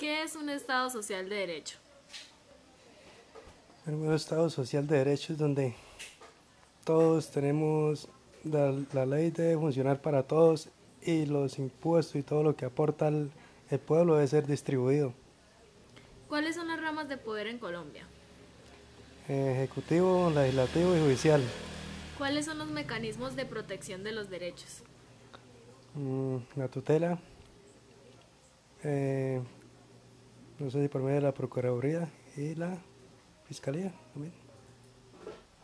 ¿Qué es un Estado social de derecho? Un Estado social de derecho es donde todos tenemos, la, la, ley debe funcionar para todos y los impuestos y todo lo que aporta el, el pueblo debe ser distribuido. ¿Cuáles son las ramas de poder en Colombia? Ejecutivo, legislativo y judicial. ¿Cuáles son los mecanismos de protección de los derechos? Mm, la tutela, eh, no sé si por medio de la Procuraduría y la Fiscalía también.